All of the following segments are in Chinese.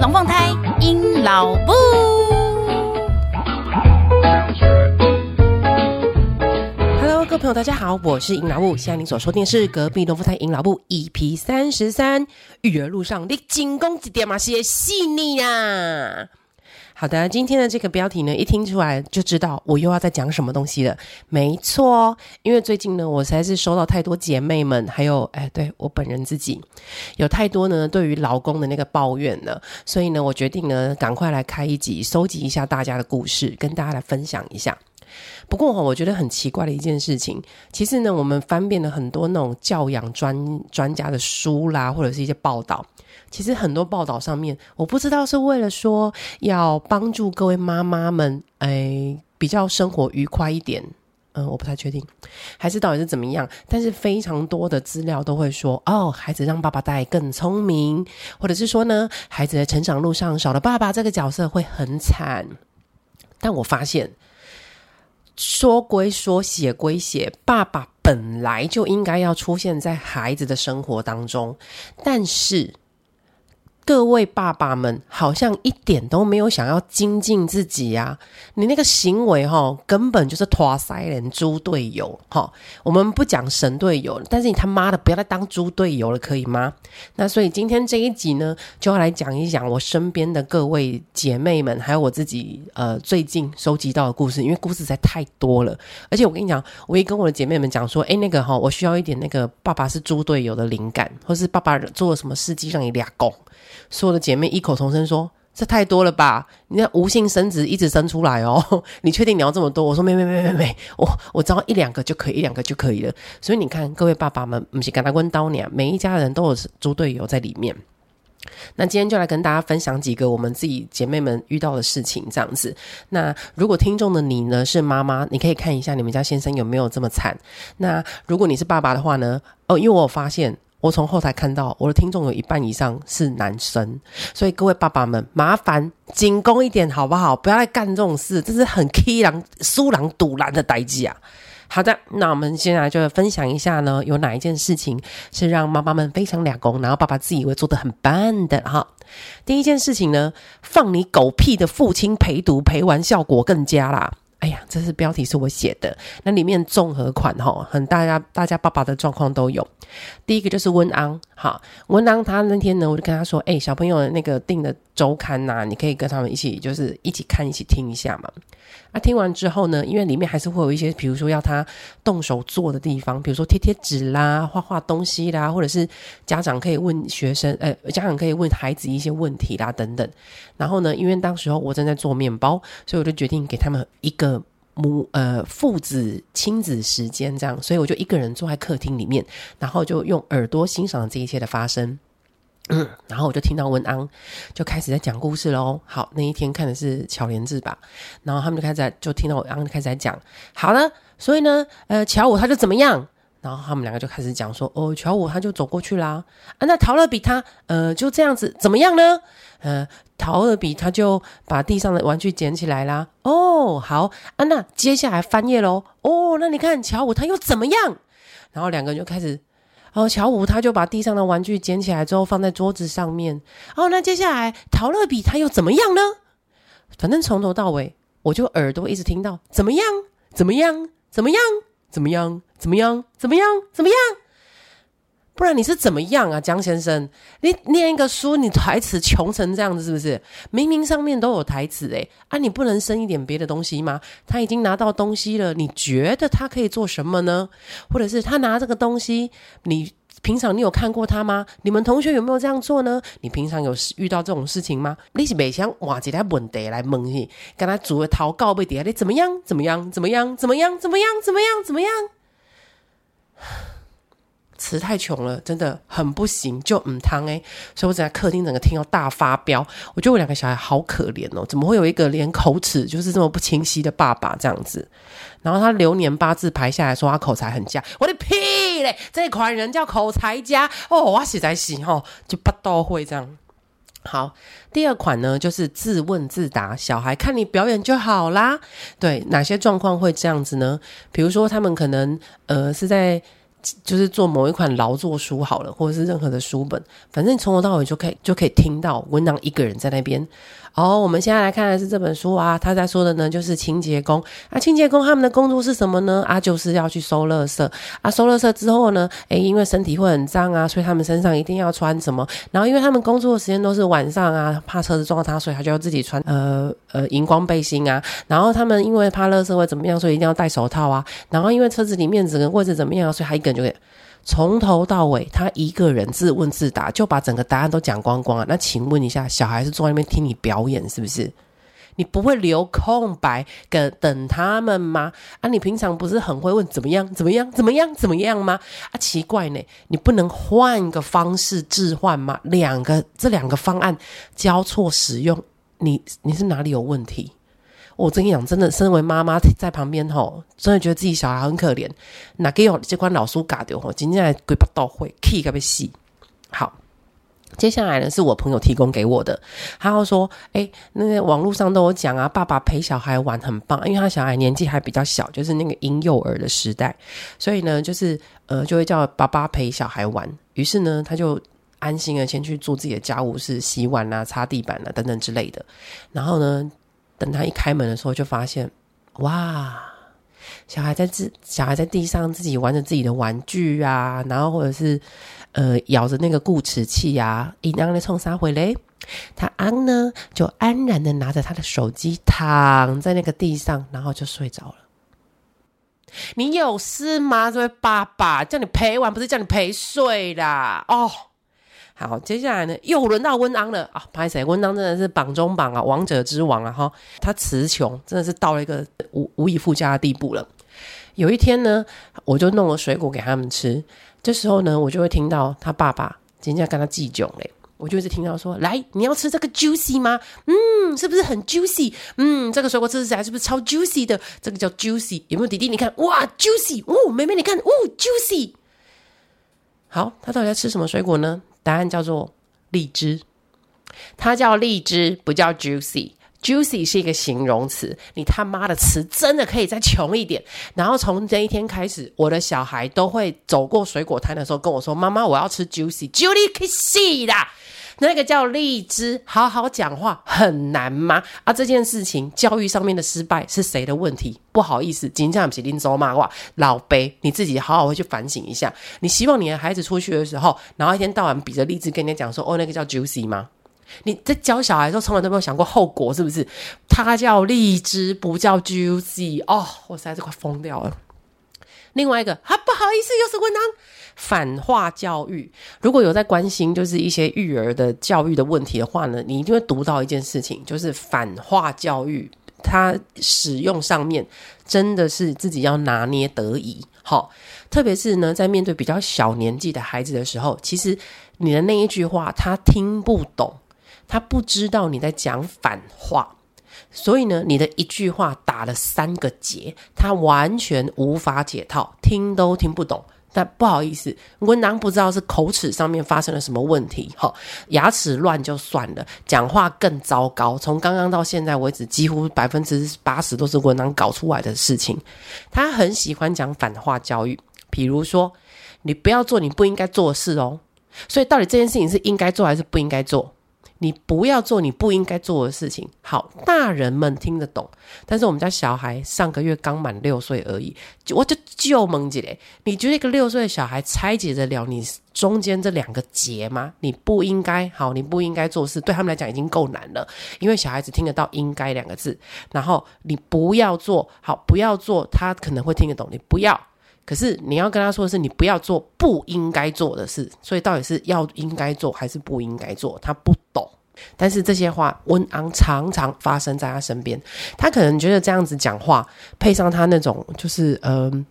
龙凤胎鹰老布。Hello，各位朋友，大家好，我是阴老布。现在您所收听的是隔壁龙凤胎鹰老布 EP 三十三。育儿路上，你进攻几点嘛些细腻呀。好的，今天的这个标题呢，一听出来就知道我又要再讲什么东西了。没错，因为最近呢，我实在是收到太多姐妹们，还有哎，对我本人自己，有太多呢对于老公的那个抱怨了，所以呢，我决定呢，赶快来开一集，收集一下大家的故事，跟大家来分享一下。不过哈，我觉得很奇怪的一件事情，其实呢，我们翻遍了很多那种教养专专家的书啦，或者是一些报道。其实很多报道上面，我不知道是为了说要帮助各位妈妈们，哎，比较生活愉快一点，嗯，我不太确定，还是到底是怎么样。但是非常多的资料都会说，哦，孩子让爸爸带更聪明，或者是说呢，孩子的成长路上少了爸爸这个角色会很惨。但我发现，说归说，写归写，爸爸本来就应该要出现在孩子的生活当中，但是。各位爸爸们好像一点都没有想要精进自己呀、你那个行为哈，根本就是拖塞人猪队友哈！我们不讲神队友，但是你他妈的不要再当猪队友了，可以吗？那所以今天这一集呢，就要来讲一讲我身边的各位姐妹们，还有我自己呃最近收集到的故事，因为故事实在太多了。而且我跟你讲，我也跟我的姐妹们讲说，哎，那个哈，我需要一点那个爸爸是猪队友的灵感，或是爸爸做了什么事迹让你俩拱。所有的姐妹异口同声说：“这太多了吧？你那无性生殖一直生出来哦，你确定你要这么多？”我说：“没没没没没，我我只要一两个就可以，一两个就可以了。”所以你看，各位爸爸们，不是跟他问刀娘，每一家人都有猪队友在里面。那今天就来跟大家分享几个我们自己姐妹们遇到的事情，这样子。那如果听众的你呢是妈妈，你可以看一下你们家先生有没有这么惨。那如果你是爸爸的话呢？哦，因为我有发现。我从后台看到，我的听众有一半以上是男生，所以各位爸爸们，麻烦进攻一点好不好？不要来干这种事，这是很欺狼、输狼、赌烂的代志啊！好的，那我们现在就分享一下呢，有哪一件事情是让妈妈们非常两公，然后爸爸自以为做得很棒的哈。第一件事情呢，放你狗屁的父亲陪读陪玩效果更佳啦。哎呀，这是标题是我写的，那里面综合款哈，很大家大家爸爸的状况都有。第一个就是温安，好，温安他那天呢，我就跟他说，哎，小朋友那个订的周刊呐、你可以跟他们一起，就是一起看，一起听一下嘛。那、听完之后呢，因为里面还是会有一些，比如说要他动手做的地方，比如说贴贴纸啦、画画东西啦，或者是家长可以问学生，呃，家长可以问孩子一些问题啦等等。然后呢，因为当时候我正在做面包，所以我就决定给他们一个母呃父子亲子时间这样，所以我就一个人坐在客厅里面，然后就用耳朵欣赏这一切的发生。然后我就听到文安就开始在讲故事喽。好，那一天看的是巧莲智吧，然后他们就开始在就听到文安开始在讲。好了，所以呢，呃，巧五他就怎么样？然后他们两个就开始讲说，哦，巧五他就走过去啦。啊，那陶乐比他呃就这样子怎么样呢？呃，陶乐比他就把地上的玩具捡起来啦。哦，好，啊，那接下来翻页喽。哦，那你看巧五他又怎么样？然后两个人就开始。哦，乔五他就把地上的玩具捡起来之后放在桌子上面。哦，那接下来陶乐比他又怎么样呢？反正从头到尾，我就耳朵一直听到怎么样，怎么样，怎么样，怎么样，怎么样，怎么样，怎么样。不然你是怎么样啊，江先生？你念一个书，你台词穷成这样子，是不是？明明上面都有台词，诶啊，你不能生一点别的东西吗？他已经拿到东西了，你觉得他可以做什么呢？或者是他拿这个东西，你平常你有看过他吗？你们同学有没有这样做呢？你平常有遇到这种事情吗？你是每想哇，这条问题来问你，跟他组个祷告不底，你怎么样？怎么样？怎么样？怎么样？怎么样？怎么样？怎么样？词太穷了，真的很不行，就唔汤诶。所以我在客厅整个听到大发飙，我觉得我两个小孩好可怜哦，怎么会有一个连口齿就是这么不清晰的爸爸这样子？然后他流年八字排下来说他口才很佳，我的屁嘞！这款人叫口才佳哦，我实在是吼就不都会这样。好，第二款呢就是自问自答，小孩看你表演就好啦。对，哪些状况会这样子呢？比如说他们可能呃是在。就是做某一款劳作书好了，或者是任何的书本，反正从头到尾就可以就可以听到文郎一个人在那边。哦，我们现在来看的是这本书啊，他在说的呢就是清洁工啊，清洁工他们的工作是什么呢？啊，就是要去收垃圾啊，收垃圾之后呢，诶，因为身体会很脏啊，所以他们身上一定要穿什么？然后因为他们工作的时间都是晚上啊，怕车子撞到他，所以他就要自己穿呃呃荧光背心啊。然后他们因为怕垃圾会怎么样，所以一定要戴手套啊。然后因为车子里面整个位置怎么样，所以他一个人就给。从头到尾，他一个人自问自答，就把整个答案都讲光光了。那请问一下，小孩是坐在那边听你表演是不是？你不会留空白跟等他们吗？啊，你平常不是很会问怎么样、怎么样、怎么样、怎么样吗？啊，奇怪呢，你不能换个方式置换吗？两个这两个方案交错使用，你你是哪里有问题？我跟你讲，真的，身为妈妈在旁边吼，真的觉得自己小孩很可怜。哪给我这关老书嘎掉吼，今天来鬼不到会，key 个被洗。好，接下来呢是我朋友提供给我的，他要说，哎，那个网络上都有讲啊，爸爸陪小孩玩很棒，因为他小孩年纪还比较小，就是那个婴幼儿的时代，所以呢，就是呃，就会叫爸爸陪小孩玩。于是呢，他就安心的先去做自己的家务事，洗碗啊、擦地板啊等等之类的，然后呢。等他一开门的时候，就发现，哇，小孩在自小孩在地上自己玩着自己的玩具啊，然后或者是呃咬着那个固齿器啊，一样的冲杀回来，他安呢就安然的拿着他的手机躺在那个地上，然后就睡着了。你有事吗？这位爸爸叫你陪玩，不是叫你陪睡啦，哦。好，接下来呢，又轮到温安了啊！拍谢，温安真的是榜中榜啊，王者之王啊！哈，他词穷，真的是到了一个无无以复加的地步了。有一天呢，我就弄了水果给他们吃，这时候呢，我就会听到他爸爸今天跟他计囧嘞，我就一直听到说：“来，你要吃这个 juicy 吗？嗯，是不是很 juicy？嗯，这个水果吃起来是不是超 juicy 的？这个叫 juicy，有没有弟弟？你看，哇，juicy！哦，妹妹你看，哦，juicy！好，他到底在吃什么水果呢？”答案叫做荔枝，它叫荔枝，不叫 juicy。Juicy 是一个形容词，你他妈的词真的可以再穷一点。然后从这一天开始，我的小孩都会走过水果摊的时候跟我说：“妈妈，我要吃 juicy，juicy 啦。”那个叫荔枝，好好讲话很难吗？啊，这件事情教育上面的失败是谁的问题？不好意思，今天不是林州骂话，老贝，你自己好好回去反省一下。你希望你的孩子出去的时候，然后一天到晚比着荔枝跟你讲说，哦，那个叫 juicy 吗？你在教小孩的时候，从来都没有想过后果，是不是？他叫荔枝，不叫 juicy。哦，我实在是快疯掉了。另外一个，啊，不好意思，又是文章。反话教育，如果有在关心就是一些育儿的教育的问题的话呢，你一定会读到一件事情，就是反话教育，它使用上面真的是自己要拿捏得宜。好，特别是呢，在面对比较小年纪的孩子的时候，其实你的那一句话他听不懂，他不知道你在讲反话，所以呢，你的一句话打了三个结，他完全无法解套，听都听不懂。但不好意思，温当不知道是口齿上面发生了什么问题，哈，牙齿乱就算了，讲话更糟糕。从刚刚到现在为止，几乎百分之八十都是温当搞出来的事情。他很喜欢讲反话教育，比如说，你不要做你不应该做的事哦。所以，到底这件事情是应该做还是不应该做？你不要做你不应该做的事情。好，大人们听得懂，但是我们家小孩上个月刚满六岁而已，我就就懵起来。你觉得一个六岁的小孩拆解得了你中间这两个结吗？你不应该，好，你不应该做事，对他们来讲已经够难了，因为小孩子听得到“应该”两个字。然后你不要做，好，不要做，他可能会听得懂。你不要。可是你要跟他说的是，你不要做不应该做的事，所以到底是要应该做还是不应该做，他不懂。但是这些话，温昂常常发生在他身边，他可能觉得这样子讲话，配上他那种就是嗯、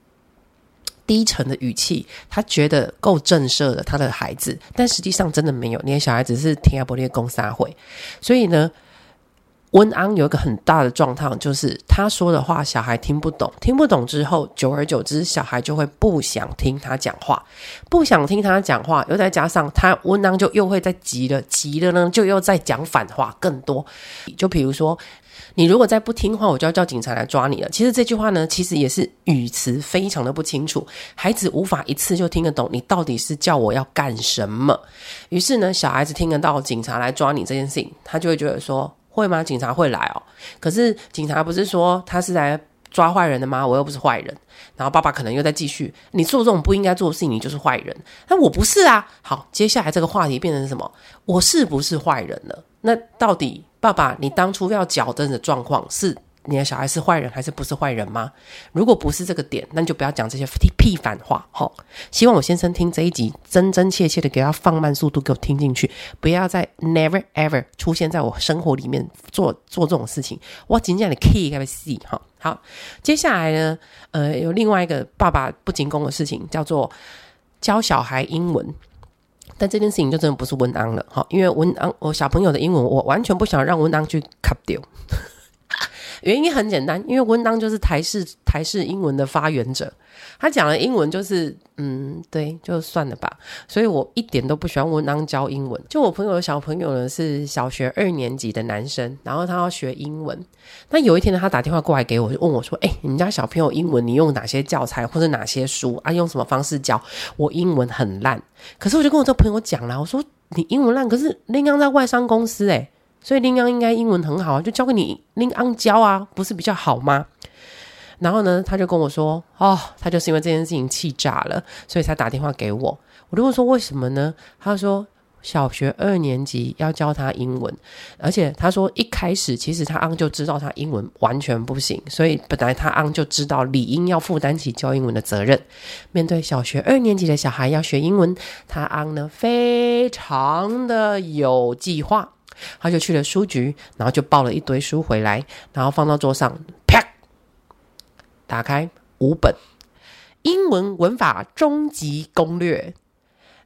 低沉的语气，他觉得够震慑了他的孩子，但实际上真的没有，你的小孩子是听阿伯列公撒会，所以呢。温安有一个很大的状况，就是他说的话小孩听不懂，听不懂之后，久而久之，小孩就会不想听他讲话，不想听他讲话，又再加上他温安就又会再急了，急了呢就又在讲反话更多。就比如说，你如果再不听话，我就要叫警察来抓你了。其实这句话呢，其实也是语词非常的不清楚，孩子无法一次就听得懂你到底是叫我要干什么。于是呢，小孩子听得到警察来抓你这件事情，他就会觉得说。会吗？警察会来哦。可是警察不是说他是来抓坏人的吗？我又不是坏人。然后爸爸可能又在继续，你做这种不应该做的事情，你就是坏人。那我不是啊。好，接下来这个话题变成什么？我是不是坏人了？那到底爸爸，你当初要矫正的状况是？你的小孩是坏人还是不是坏人吗？如果不是这个点，那就不要讲这些屁反话。齁，希望我先生听这一集，真真切切的给他放慢速度，给我听进去，不要再 never ever 出现在我生活里面做做这种事情。我今天的 key 该不细哈。好，接下来呢，呃，有另外一个爸爸不仅供的事情，叫做教小孩英文。但这件事情就真的不是文安了哈，因为文安我小朋友的英文，我完全不想让文安去 cut 掉。原因很简单，因为温当就是台式台式英文的发源者，他讲的英文就是嗯，对，就算了吧。所以我一点都不喜欢温当教英文。就我朋友的小朋友呢，是小学二年级的男生，然后他要学英文。那有一天呢，他打电话过来给我，就问我说：“哎，你们家小朋友英文你用哪些教材或者哪些书啊？用什么方式教？我英文很烂。”可是我就跟我这朋友讲了，我说：“你英文烂，可是林刚在外商公司诶。”所以林昂应该英文很好啊，就交给你林昂教啊，不是比较好吗？然后呢，他就跟我说，哦，他就是因为这件事情气炸了，所以才打电话给我。我就问说为什么呢？他说小学二年级要教他英文，而且他说一开始其实他昂就知道他英文完全不行，所以本来他昂就知道理应要负担起教英文的责任。面对小学二年级的小孩要学英文，他昂呢非常的有计划。他就去了书局，然后就抱了一堆书回来，然后放到桌上，啪，打开五本《英文文法终极攻略》。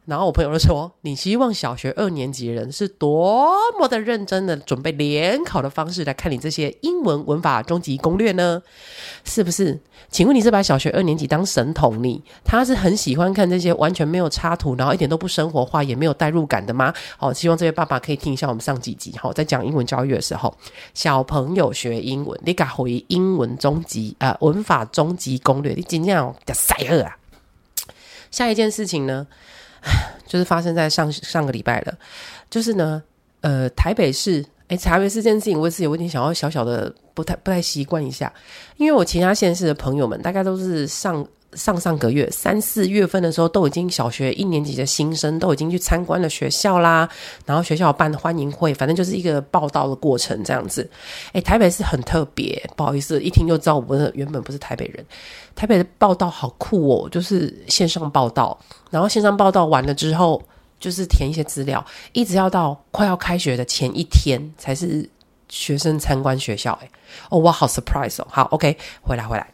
然后我朋友就说：“你希望小学二年级人是多么的认真的准备联考的方式来看你这些英文文法终极攻略呢？是不是？请问你是把小学二年级当神童？你他是很喜欢看这些完全没有插图，然后一点都不生活化，也没有代入感的吗？好，希望这位爸爸可以听一下我们上几集，好，在讲英文教育的时候，小朋友学英文，你敢回英文终极呃文法终极攻略？你今天要塞二啊！下一件事情呢？” 就是发生在上上个礼拜了，就是呢，呃，台北市，哎，台北市这件事情，我也是有点想要小小的不太不太习惯一下，因为我其他县市的朋友们，大概都是上。上上个月三四月份的时候，都已经小学一年级的新生都已经去参观了学校啦，然后学校办欢迎会，反正就是一个报到的过程这样子。诶，台北是很特别，不好意思，一听就知道我不是原本不是台北人。台北的报道好酷哦，就是线上报道，然后线上报道完了之后，就是填一些资料，一直要到快要开学的前一天才是学生参观学校。诶，哦，我好 surprise 哦。好，OK，回来回来。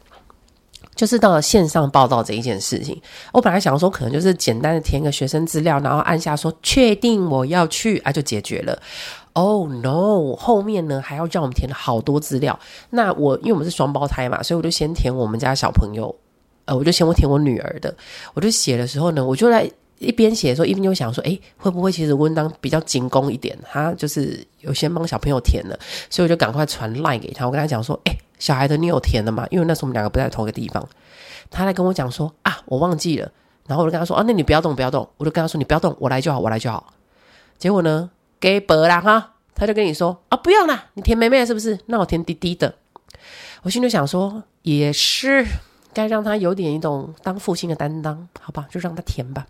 就是到了线上报到这一件事情，我本来想说可能就是简单的填个学生资料，然后按下说确定我要去啊，就解决了。Oh no！后面呢还要叫我们填好多资料。那我因为我们是双胞胎嘛，所以我就先填我们家小朋友，呃，我就先我填我女儿的。我就写的时候呢，我就来一边写的时候，一边就想说，诶，会不会其实温当比较精工一点？他就是有先帮小朋友填了，所以我就赶快传赖给他，我跟他讲说，诶。小孩的你有填的吗？因为那时候我们两个不在同一个地方，他来跟我讲说啊，我忘记了。然后我就跟他说啊，那你不要动，不要动。我就跟他说你不要动，我来就好，我来就好。结果呢，给伯了哈，他就跟你说啊，不用啦，你填妹妹是不是？那我填弟弟的。我心里想说，也是该让他有点一种当父亲的担当，好吧，就让他填吧。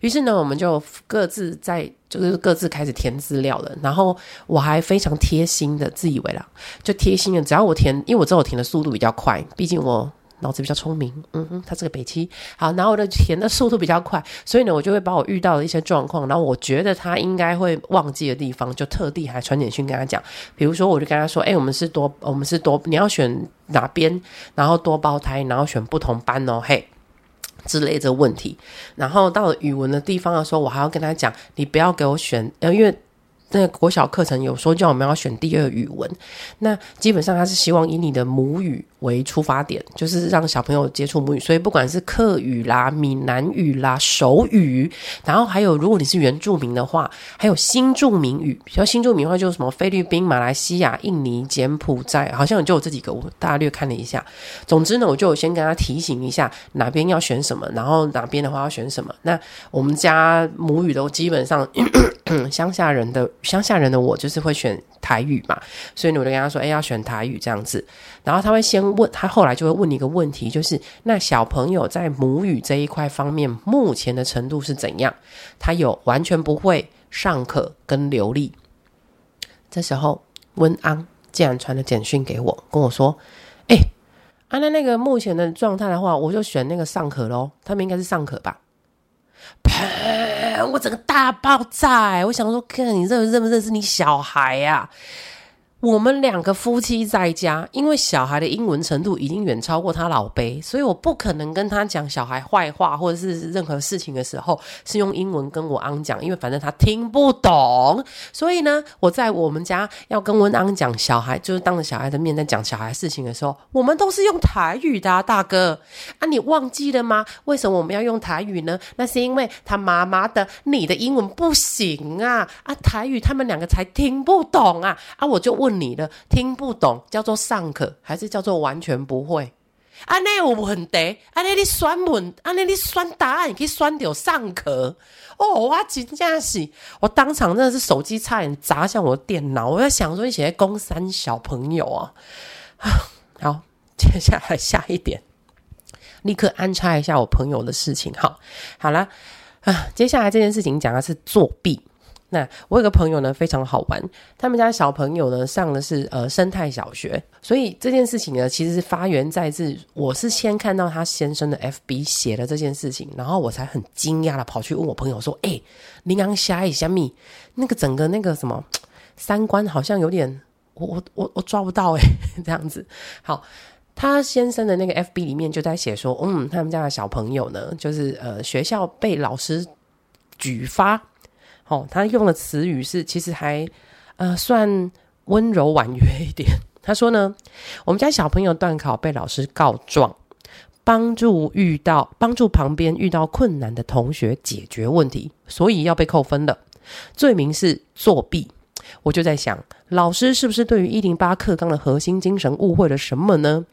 于是呢，我们就各自在，就是各自开始填资料了。然后我还非常贴心的，自以为啦，就贴心的，只要我填，因为我知道我填的速度比较快，毕竟我脑子比较聪明。嗯哼，他是个北七。好，然后我的填的速度比较快，所以呢，我就会把我遇到的一些状况，然后我觉得他应该会忘记的地方，就特地还传简讯跟他讲。比如说，我就跟他说：“哎，我们是多，我们是多，你要选哪边？然后多胞胎，然后选不同班哦。”嘿。之类的问题，然后到了语文的地方的时候，我还要跟他讲，你不要给我选，呃，因为那个国小课程有说叫我们要选第二语文，那基本上他是希望以你的母语为出发点，就是让小朋友接触母语。所以不管是客语啦、闽南语啦、手语，然后还有如果你是原住民的话，还有新住民语。比较新住民的话就是什么菲律宾、马来西亚、印尼、柬埔寨，好像就有这几个。我大略看了一下。总之呢，我就先跟他提醒一下哪边要选什么，然后哪边的话要选什么。那我们家母语都基本上 乡下人的。乡下人的我就是会选台语嘛，所以我就跟他说：“哎，要选台语这样子。”然后他会先问，他后来就会问你一个问题，就是那小朋友在母语这一块方面目前的程度是怎样？他有完全不会、尚可跟流利。这时候温安竟然传了简讯给我，跟我说：“哎，按照那个目前的状态的话，我就选那个尚可喽。他们应该是尚可吧？”我整个大爆炸！我想说，看你认不认不认识你小孩呀？我们两个夫妻在家，因为小孩的英文程度已经远超过他老辈，所以我不可能跟他讲小孩坏话或者是任何事情的时候是用英文跟我昂讲，因为反正他听不懂。所以呢，我在我们家要跟温昂讲小孩，就是当着小孩的面在讲小孩事情的时候，我们都是用台语的，大哥啊，你忘记了吗？为什么我们要用台语呢？那是因为他妈妈的你的英文不行啊啊，台语他们两个才听不懂啊啊，我就问。你的听不懂叫做尚可，还是叫做完全不会？啊，那有问题？啊，那你选问？啊，那你选答案？你可以选掉尚可？哦，我真的是，我当场真的是手机差点砸向我的电脑。我在想说，一些公三小朋友啊，好，接下来下一点，立刻安插一下我朋友的事情。好，好了啊，接下来这件事情讲的是作弊。那我有个朋友呢，非常好玩。他们家小朋友呢，上的是呃生态小学，所以这件事情呢，其实是发源在自我是先看到他先生的 FB 写了这件事情，然后我才很惊讶的跑去问我朋友说：“哎、欸，林刚虾一下米，那个整个那个什么三观好像有点，我我我我抓不到哎、这样子。”好，他先生的那个 FB 里面就在写说：“嗯，他们家的小朋友呢，就是呃学校被老师举发。”哦，他用的词语是其实还呃算温柔婉约一点。他说呢，我们家小朋友段考被老师告状，帮助遇到帮助旁边遇到困难的同学解决问题，所以要被扣分了。罪名是作弊。我就在想，老师是不是对于一零八课纲的核心精神误会了什么呢？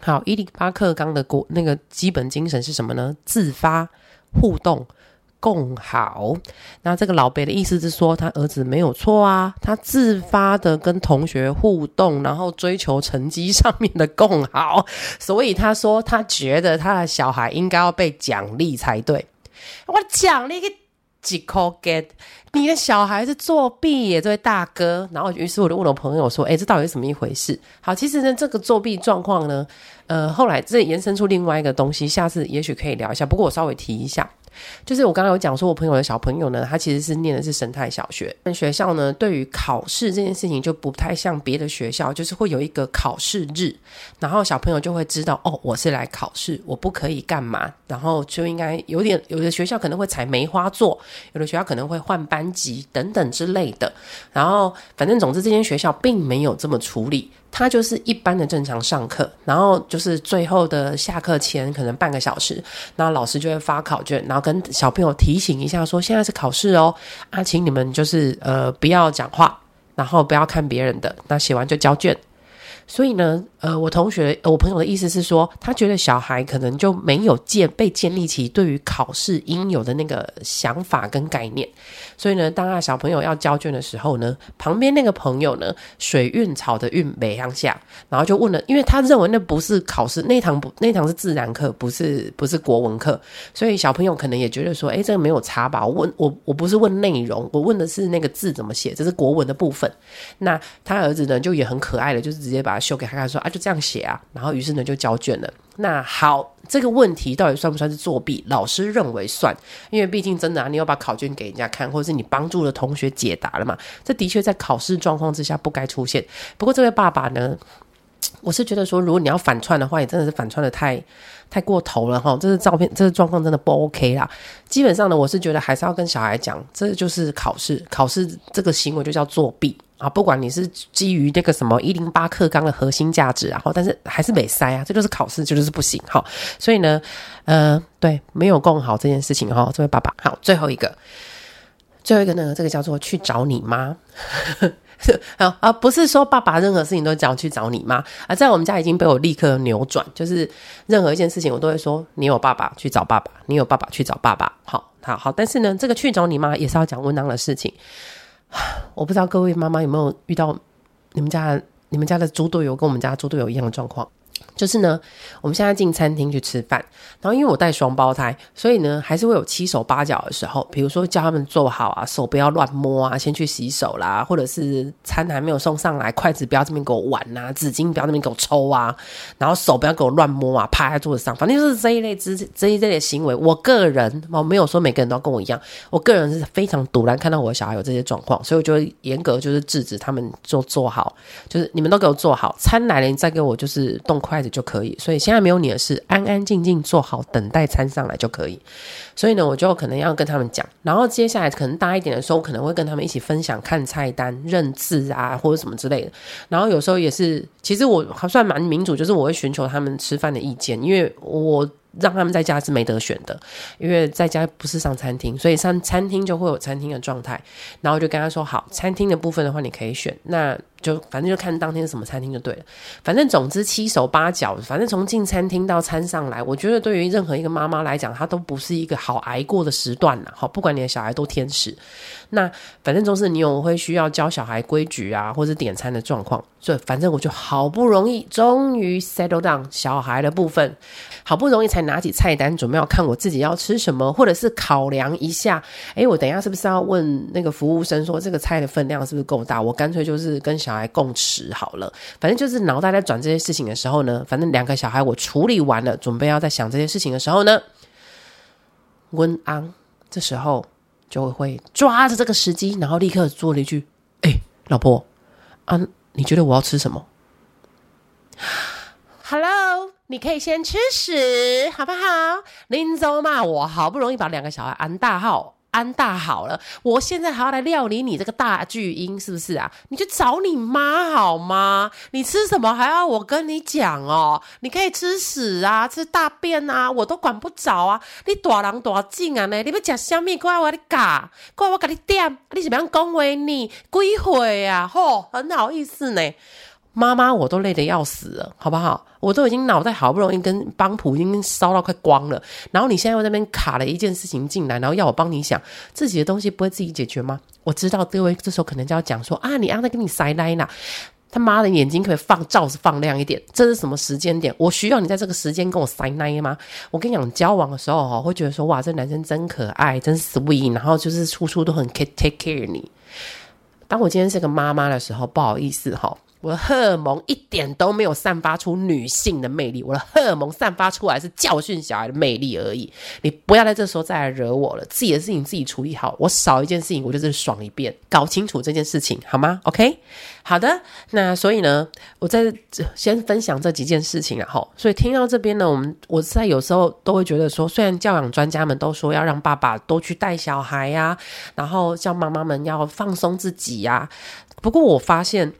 好，一零八课纲的国那个基本精神是什么呢？自发互动。共好，那这个老伯的意思是说，他儿子没有错啊，他自发的跟同学互动，然后追求成绩上面的共好，所以他说他觉得他的小孩应该要被奖励才对。我奖励个几扣 get，你的小孩是作弊耶，这位大哥。然后于是我就问我朋友说，哎，这到底是怎么一回事？好，其实呢，这个作弊状况呢，呃，后来这延伸出另外一个东西，下次也许可以聊一下。不过我稍微提一下。就是我刚刚有讲说，我朋友的小朋友呢，他其实是念的是生态小学。那学校呢，对于考试这件事情就不太像别的学校，就是会有一个考试日，然后小朋友就会知道哦，我是来考试，我不可以干嘛，然后就应该有点，有的学校可能会采梅花座，有的学校可能会换班级等等之类的。然后反正总之，这间学校并没有这么处理。他就是一般的正常上课，然后就是最后的下课前可能半个小时，那老师就会发考卷，然后跟小朋友提醒一下说，现在是考试哦，啊，请你们就是呃不要讲话，然后不要看别人的，那写完就交卷。所以呢，呃，我同学，我朋友的意思是说，他觉得小孩可能就没有建被建立起对于考试应有的那个想法跟概念。所以呢，当他小朋友要交卷的时候呢，旁边那个朋友呢，水运草的运没向下，然后就问了，因为他认为那不是考试，那堂不那堂是自然课，不是不是国文课，所以小朋友可能也觉得说，诶，这个没有差吧？我问我我不是问内容，我问的是那个字怎么写，这是国文的部分。那他儿子呢，就也很可爱的，就是直接把它。秀给他看，说就这样写啊，然后于是呢就交卷了。那好，这个问题到底算不算是作弊？老师认为算，因为毕竟真的啊，你要把考卷给人家看，或者是你帮助了同学解答了嘛。这的确在考试状况之下不该出现。不过这位爸爸呢，我是觉得说，如果你要反串的话，也真的是反串的太太过头了哈。这是照片，这个状况真的不 OK 啦。基本上呢，我是觉得还是要跟小孩讲，这就是考试，考试这个行为就叫作弊啊。不管你是基于那个什么一零八课纲的核心价值啊，但是还是没塞啊，这就是考试，就是不行哈。所以呢，呃，对，没有共好这件事情哈，这位爸爸好，最后一个，最后一个呢，这个叫做去找你妈。啊啊！不是说爸爸任何事情都讲去找你妈啊，在我们家已经被我立刻扭转，就是任何一件事情我都会说你有爸爸去找爸爸，你有爸爸去找爸爸。好，好，好。但是呢，这个去找你妈也是要讲温当的事情。我不知道各位妈妈有没有遇到你们家你们家的猪队友跟我们家猪队友一样的状况。就是呢，我们现在进餐厅去吃饭，然后因为我带双胞胎，所以呢还是会有七手八脚的时候。比如说叫他们坐好啊，手不要乱摸啊，先去洗手啦，或者是餐还没有送上来，筷子不要这边给我玩呐，纸巾不要这边给我抽啊，然后手不要给我乱摸啊，趴在桌子上，反正就是这一类之这一类的行为。我个人我没有说每个人都跟我一样，我个人是非常独然看到我的小孩有这些状况，所以我就严格就是制止他们做做好，就是你们都给我做好，餐来了你再给我就是动筷筷子。就可以，所以现在没有你的事，安安静静做好，等待餐上来就可以。所以呢，我就可能要跟他们讲，然后接下来可能大一点的时候，我可能会跟他们一起分享看菜单、认字啊，或者什么之类的。然后有时候也是，其实我还算蛮民主，就是我会寻求他们吃饭的意见，因为我。让他们在家是没得选的，因为在家不是上餐厅，所以上餐厅就会有餐厅的状态。然后就跟他说：“好，餐厅的部分的话，你可以选，那就反正就看当天什么餐厅就对了。反正总之七手八脚，反正从进餐厅到餐上来，我觉得对于任何一个妈妈来讲，她都不是一个好挨过的时段了。好，不管你的小孩多天使，那反正就是你有会需要教小孩规矩啊，或者点餐的状况。所以反正我就好不容易，终于 settle down 小孩的部分，好不容易才。”拿起菜单，准备要看我自己要吃什么，或者是考量一下，诶，我等一下是不是要问那个服务生说这个菜的分量是不是够大？我干脆就是跟小孩共吃好了。反正就是脑袋在转这些事情的时候呢，反正两个小孩我处理完了，准备要在想这些事情的时候呢，温安这时候就会抓着这个时机，然后立刻做了一句：“诶，老婆，啊，你觉得我要吃什么？”Hello。你可以先吃屎，好不好？林州骂我，好不容易把两个小孩安大号，安大好了，我现在还要来料理你这个大巨婴，是不是啊？你去找你妈好吗？你吃什么还要我跟你讲哦？你可以吃屎啊，吃大便啊，我都管不着啊！你大人大种啊呢？你要吃什么？怪我你嘎，怪我给你点，你怎么样恭维你？几回啊？吼，很好意思呢。妈妈，我都累得要死了，好不好？我都已经脑袋好不容易跟帮浦已经烧到快光了，然后你现在又在那边卡了一件事情进来，然后要我帮你想自己的东西不会自己解决吗？我知道各位这时候可能就要讲说啊，你让他给你塞奶啦，他妈的眼睛可以放罩子放亮一点，这是什么时间点？我需要你在这个时间跟我塞奶吗？我跟你讲，交往的时候哈，会觉得说哇，这男生真可爱，真 sweet，然后就是处处都很 take care 你。当我今天是个妈妈的时候，不好意思哈。我的荷尔蒙一点都没有散发出女性的魅力，我的荷尔蒙散发出来是教训小孩的魅力而已。你不要在这时候再来惹我了，自己的事情自己处理好。我少一件事情，我就是爽一遍，搞清楚这件事情好吗？OK，好的。那所以呢，我在先分享这几件事情，然后，所以听到这边呢，我们我在有时候都会觉得说，虽然教养专家们都说要让爸爸多去带小孩呀、然后叫妈妈们要放松自己呀、不过我发现。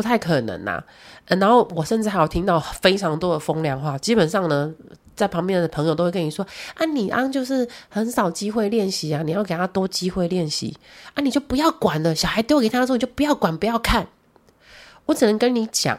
不太可能呐、啊，然后我甚至还有听到非常多的风凉话。基本上呢，在旁边的朋友都会跟你说：“啊，你啊，就是很少机会练习啊，你要给他多机会练习啊，你就不要管了。小孩丢给他的时候，就不要管，不要看。”我只能跟你讲。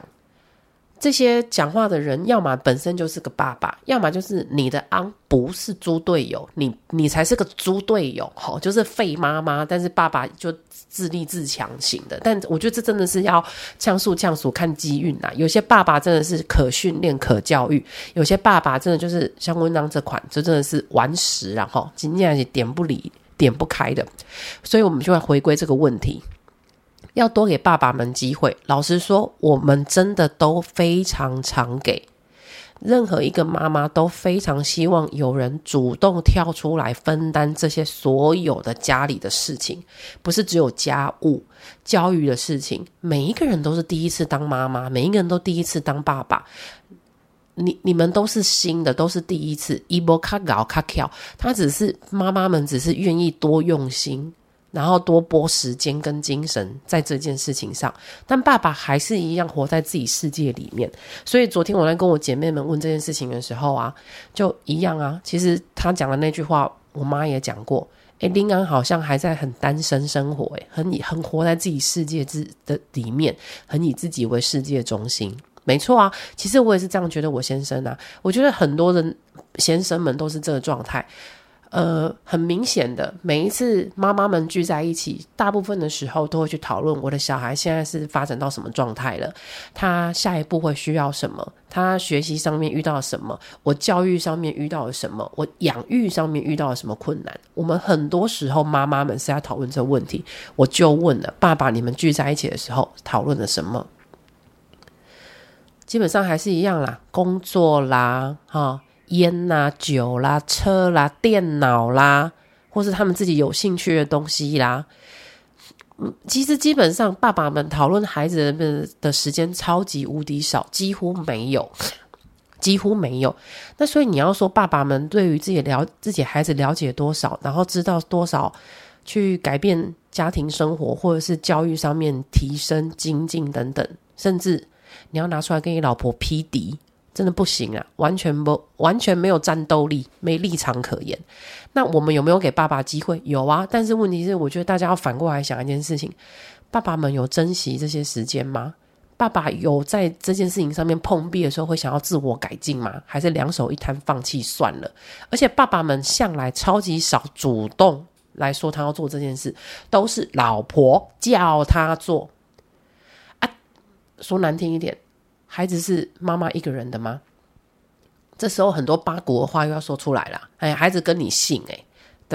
这些讲话的人，要么本身就是个爸爸，要么就是你的昂不是猪队友，你你才是个猪队友，吼，就是废妈妈，但是爸爸就自立自强型的。但我觉得这真的是要呛数呛数看机运呐。有些爸爸真的是可训练可教育，有些爸爸真的就是像温当这款，这真的是顽石，然后今天也点不理点不开的。所以我们就要回归这个问题。要多给爸爸们机会。老实说，我们真的都非常常给。任何一个妈妈都非常希望有人主动跳出来分担这些所有的家里的事情，不是只有家务、教育的事情。每一个人都是第一次当妈妈，每一个人都第一次当爸爸。你你们都是新的，都是第一次。一波卡搞卡跳，他只是妈妈们只是愿意多用心。然后多拨时间跟精神在这件事情上，但爸爸还是一样活在自己世界里面。所以昨天我在跟我姐妹们问这件事情的时候啊，就一样啊。其实他讲的那句话，我妈也讲过。诶，林安好像还在很单身生活，诶，很很活在自己世界之的里面，很以自己为世界中心。没错啊，其实我也是这样觉得。我先生啊，我觉得很多人先生们都是这个状态。呃，很明显的，每一次妈妈们聚在一起，大部分的时候都会去讨论我的小孩现在是发展到什么状态了，他下一步会需要什么，他学习上面遇到什么，我教育上面遇到了什么，我养育上面遇到了什么困难。我们很多时候妈妈们是在讨论这个问题，我就问了爸爸，你们聚在一起的时候讨论了什么？基本上还是一样啦，工作啦，哈。烟啦、酒啦、啊、车啦、啊、电脑啦，或是他们自己有兴趣的东西啦。嗯，其实基本上爸爸们讨论孩子们的时间超级无敌少，几乎没有，几乎没有。那所以你要说爸爸们对于自己了自己孩子了解多少，然后知道多少去改变家庭生活，或者是教育上面提升精进等等，甚至你要拿出来跟你老婆匹敌。真的不行啊，完全不，完全没有战斗力，没立场可言。那我们有没有给爸爸机会？有啊，但是问题是，我觉得大家要反过来想一件事情：爸爸们有珍惜这些时间吗？爸爸有在这件事情上面碰壁的时候，会想要自我改进吗？还是两手一摊放弃算了？而且爸爸们向来超级少主动来说他要做这件事，都是老婆叫他做。啊，说难听一点。孩子是妈妈一个人的吗？这时候很多八股的话又要说出来了。哎，孩子跟你姓哎。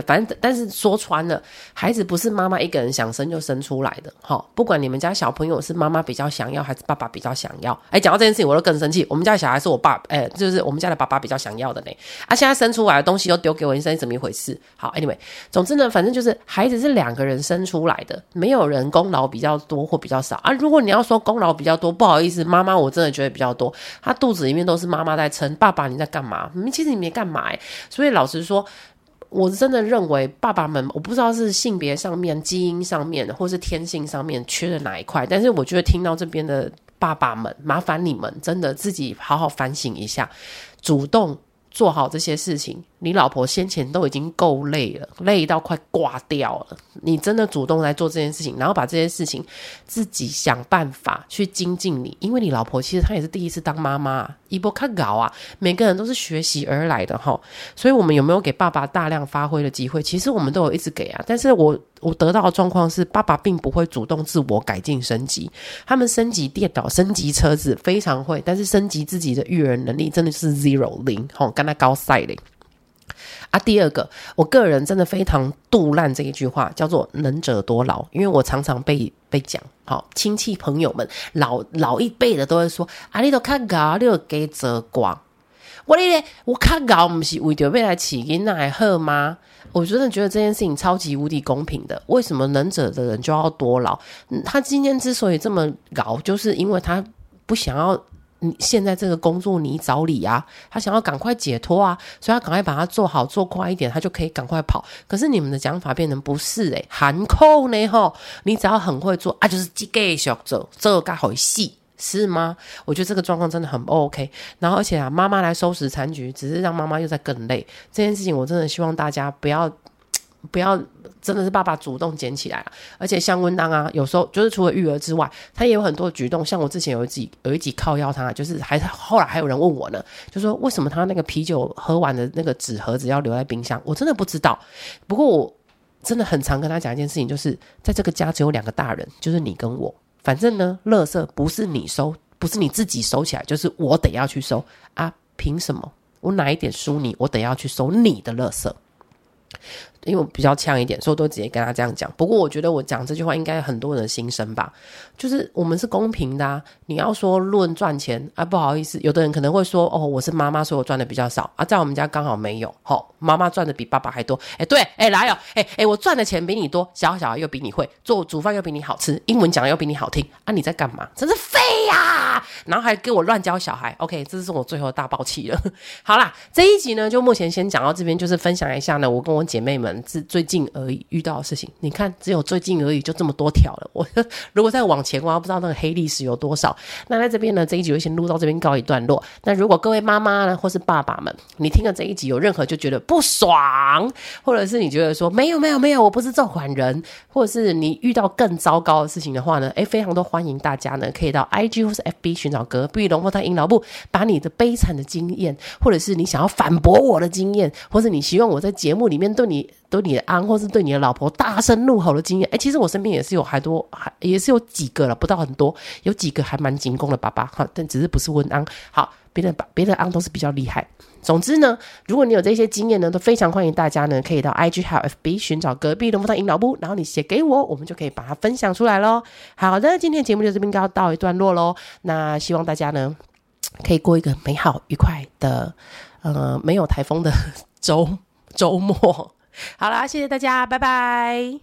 反正，但是说穿了，孩子不是妈妈一个人想生就生出来的，哈。不管你们家小朋友是妈妈比较想要，还是爸爸比较想要。哎，讲到这件事情，我都更生气。我们家小孩是我爸，哎，就是我们家的爸爸比较想要的呢。啊，现在生出来的东西又丢给我，你生怎么一回事？好，Anyway，总之呢，反正就是孩子是两个人生出来的，没有人功劳比较多或比较少啊。如果你要说功劳比较多，不好意思，妈妈我真的觉得比较多。他肚子里面都是妈妈在撑，爸爸你在干嘛？其实你没干嘛。所以老实说。我真的认为，爸爸们，我不知道是性别上面、基因上面，或是天性上面缺了哪一块，但是我觉得听到这边的爸爸们，麻烦你们真的自己好好反省一下，主动做好这些事情。你老婆先前都已经够累了，累到快挂掉了。你真的主动来做这件事情，然后把这些事情自己想办法去精进你，因为你老婆其实她也是第一次当妈妈，一波看搞啊，每个人都是学习而来的哈。所以，我们有没有给爸爸大量发挥的机会？其实我们都有一直给啊。但是我我得到的状况是，爸爸并不会主动自我改进升级。他们升级电脑、升级车子非常会，但是升级自己的育儿能力真的是 zero 零，吼，跟他高赛零。啊，第二个，我个人真的非常杜烂这一句话，叫做“能者多劳”，因为我常常被被讲，好、亲戚朋友们老老一辈的都会说：“啊，你都看高，你都给责光。”我咧，我看高不是为着未来起因那还好吗？我真的觉得这件事情超级无敌公平的。为什么能者的人就要多劳？他今天之所以这么搞，就是因为他不想要。你现在这个工作泥沼里啊，他想要赶快解脱啊，所以他赶快把它做好做快一点，他就可以赶快跑。可是你们的讲法变成不是诶，含扣呢吼，你只要很会做啊，就是继续做，这个好细是吗？我觉得这个状况真的很 OK。然后而且啊，妈妈来收拾残局，只是让妈妈又在更累。这件事情我真的希望大家不要。不要，真的是爸爸主动捡起来了。而且像温当啊，有时候就是除了育儿之外，他也有很多举动。像我之前有一集有一集靠腰他，就是还后来还有人问我呢，就说为什么他那个啤酒喝完的那个纸盒子要留在冰箱？我真的不知道。不过我真的很常跟他讲一件事情，就是在这个家只有两个大人，就是你跟我。反正呢，垃圾不是你收，不是你自己收起来，就是我得要去收啊！凭什么？我哪一点输你？我得要去收你的垃圾。因为我比较呛一点，所以我都直接跟他这样讲。不过我觉得我讲这句话应该很多人心声吧，就是我们是公平的啊。你要说论赚钱啊，不好意思，有的人可能会说哦，我是妈妈，所以我赚的比较少啊，在我们家刚好没有。好、哦，妈妈赚的比爸爸还多。哎，对，哎，来哦，哎哎，我赚的钱比你多，小小孩又比你会做，煮饭又比你好吃，英文讲的又比你好听啊，你在干嘛？真是呀、然后还给我乱教小孩。OK，这是我最后的大爆气了。好啦，这一集呢，就目前先讲到这边，就是分享一下呢，我跟我姐妹们是最近而已遇到的事情。你看，只有最近而已，就这么多条了。我 如果再往前，我不知道那个黑历史有多少。那在这边呢，这一集就先录到这边告一段落。那如果各位妈妈呢，或是爸爸们，你听了这一集有任何就觉得不爽，或者是你觉得说没有没有没有，我不是这款人，或者是你遇到更糟糕的事情的话呢，诶，非常多欢迎大家呢，可以到 IG 或是 FB 寻找隔壁龙凤胎阴老木，把你的悲惨的经验，或者是你想要反驳我的经验，或者你希望我在节目里面对你。对你的安，或是对你的老婆大声怒吼的经验，哎，其实我身边也是有还多，还也是有几个了，不到很多，有几个还蛮紧攻的爸爸哈，但只是不是温安。好，别的别的安都是比较厉害。总之呢，如果你有这些经验呢，都非常欢迎大家呢，可以到 IG 还有 FB 寻找隔壁龙凤胎阴老部，然后你写给我，我们就可以把它分享出来喽。好的，今天节目就这边告到一段落喽。那希望大家呢，可以过一个美好愉快的，呃，没有台风的周周末。好啦，谢谢大家，拜拜。